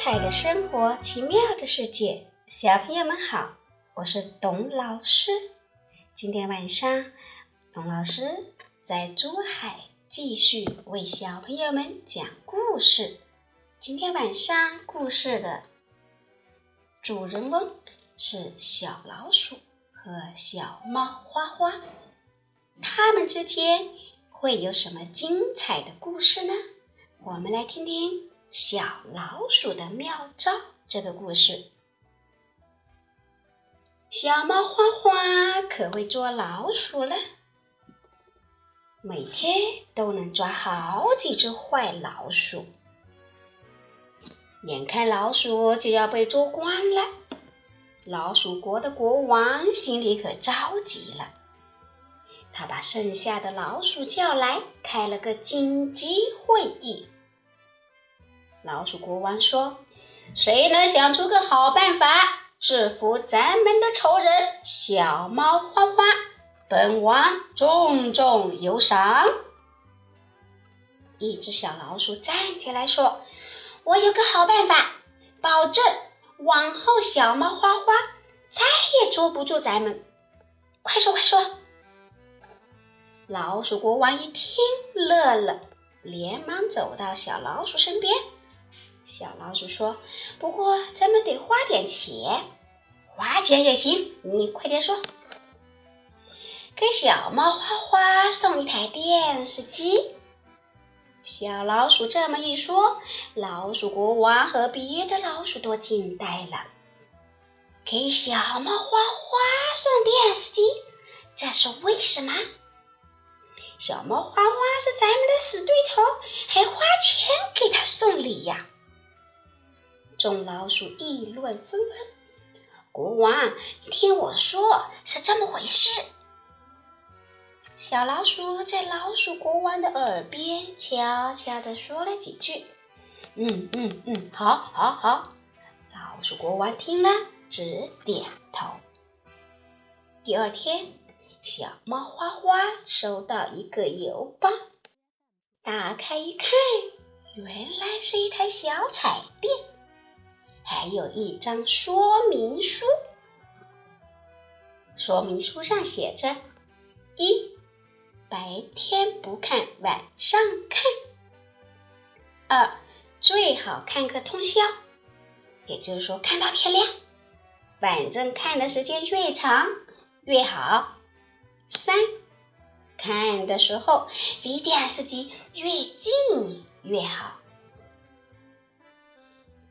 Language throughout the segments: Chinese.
彩的生活，奇妙的世界，小朋友们好，我是董老师。今天晚上，董老师在珠海继续为小朋友们讲故事。今天晚上故事的主人翁是小老鼠和小猫花花，他们之间会有什么精彩的故事呢？我们来听听小老鼠的妙招这个故事。小猫花花可会捉老鼠了，每天都能抓好几只坏老鼠。眼看老鼠就要被捉光了，老鼠国的国王心里可着急了。他把剩下的老鼠叫来，开了个紧急会议。老鼠国王说：“谁能想出个好办法制服咱们的仇人小猫花花？本王重重有赏。”一只小老鼠站起来说：“我有个好办法，保证往后小猫花花再也捉不住咱们。快说，快说！”老鼠国王一听，乐了，连忙走到小老鼠身边。小老鼠说：“不过咱们得花点钱，花钱也行。你快点说。”给小猫花花送一台电视机。小老鼠这么一说，老鼠国王和别的老鼠都惊呆了。给小猫花花送电视机，这是为什么？小猫花花是咱们的死对头，还花钱给他送礼呀！众老鼠议论纷纷。国王，听我说，是这么回事。小老鼠在老鼠国王的耳边悄悄地说了几句。嗯嗯嗯，好，好，好。老鼠国王听了，直点头。第二天。小猫花花收到一个邮包，打开一看，原来是一台小彩电，还有一张说明书。说明书上写着：一、白天不看，晚上看；二、最好看个通宵，也就是说看到天亮，反正看的时间越长越好。三，看的时候离电视机越近越好。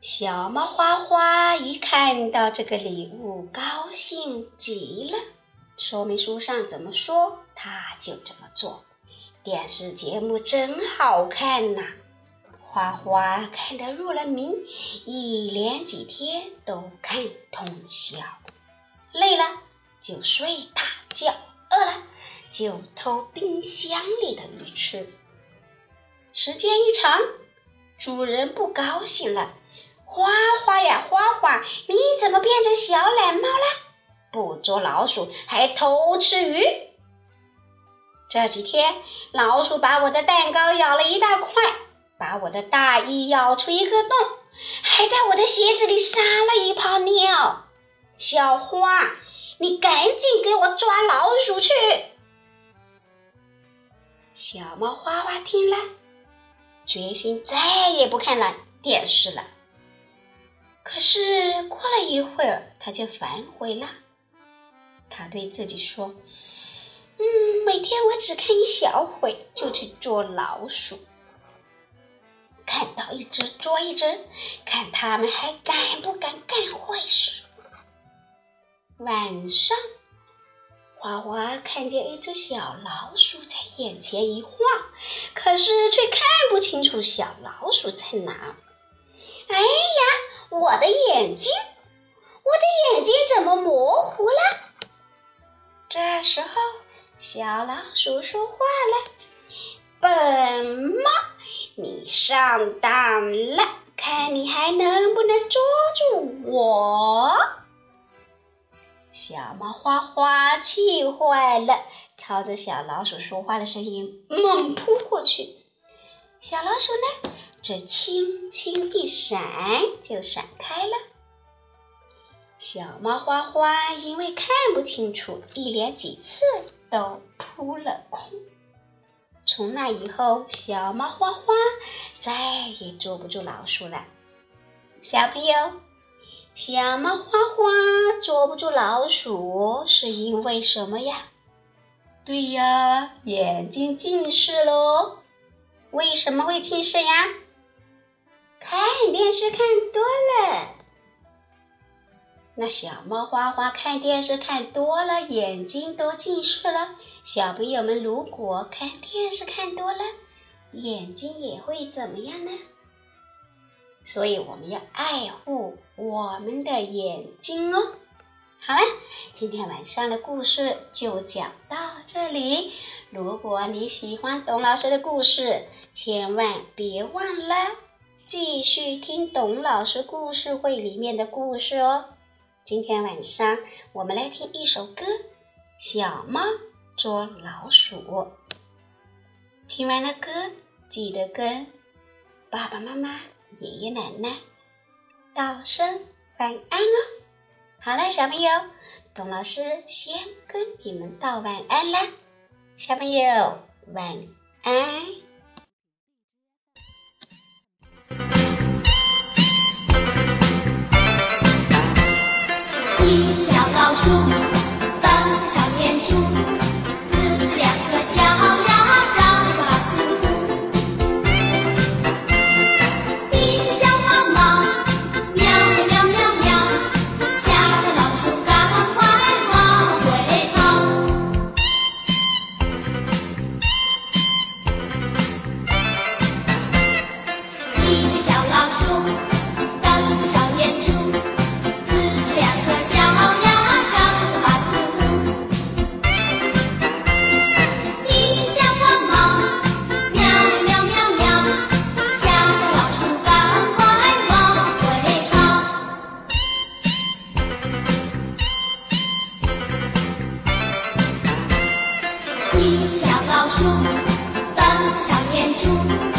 小猫花花一看到这个礼物，高兴极了。说明书上怎么说，它就怎么做。电视节目真好看呐，花花看得入了迷，一连几天都看通宵。累了就睡大觉。饿了就偷冰箱里的鱼吃，时间一长，主人不高兴了。花花呀，花花，你怎么变成小懒猫了？不捉老鼠，还偷吃鱼。这几天，老鼠把我的蛋糕咬了一大块，把我的大衣咬出一个洞，还在我的鞋子里撒了一泡尿。小花。你赶紧给我抓老鼠去！小猫花花听了，决心再也不看了电视了。可是过了一会儿，它就反悔了。它对自己说：“嗯，每天我只看一小会，就去捉老鼠。看到一只捉一只，看他们还敢不敢干坏事。”晚上，花花看见一只小老鼠在眼前一晃，可是却看不清楚小老鼠在哪。哎呀，我的眼睛，我的眼睛怎么模糊了？这时候，小老鼠说话了：“本猫，你上当了，看你还能不能捉住我。”小猫花花气坏了，朝着小老鼠说话的声音猛扑过去。小老鼠呢，这轻轻一闪就闪开了。小猫花花因为看不清楚，一连几次都扑了空。从那以后，小猫花花再也捉不住老鼠了。小朋友，小猫花花捉不住老鼠是因为什么呀？对呀，眼睛近视喽。为什么会近视呀？看电视看多了。那小猫花花看电视看多了，眼睛都近视了。小朋友们，如果看电视看多了，眼睛也会怎么样呢？所以我们要爱护我们的眼睛哦。好了，今天晚上的故事就讲到这里。如果你喜欢董老师的故事，千万别忘了继续听董老师故事会里面的故事哦。今天晚上我们来听一首歌《小猫捉老鼠》。听完了歌，记得跟爸爸妈妈、爷爷奶奶道声晚安哦。好了，小朋友，董老师先跟你们道晚安啦。小朋友晚安。一小老鼠。是。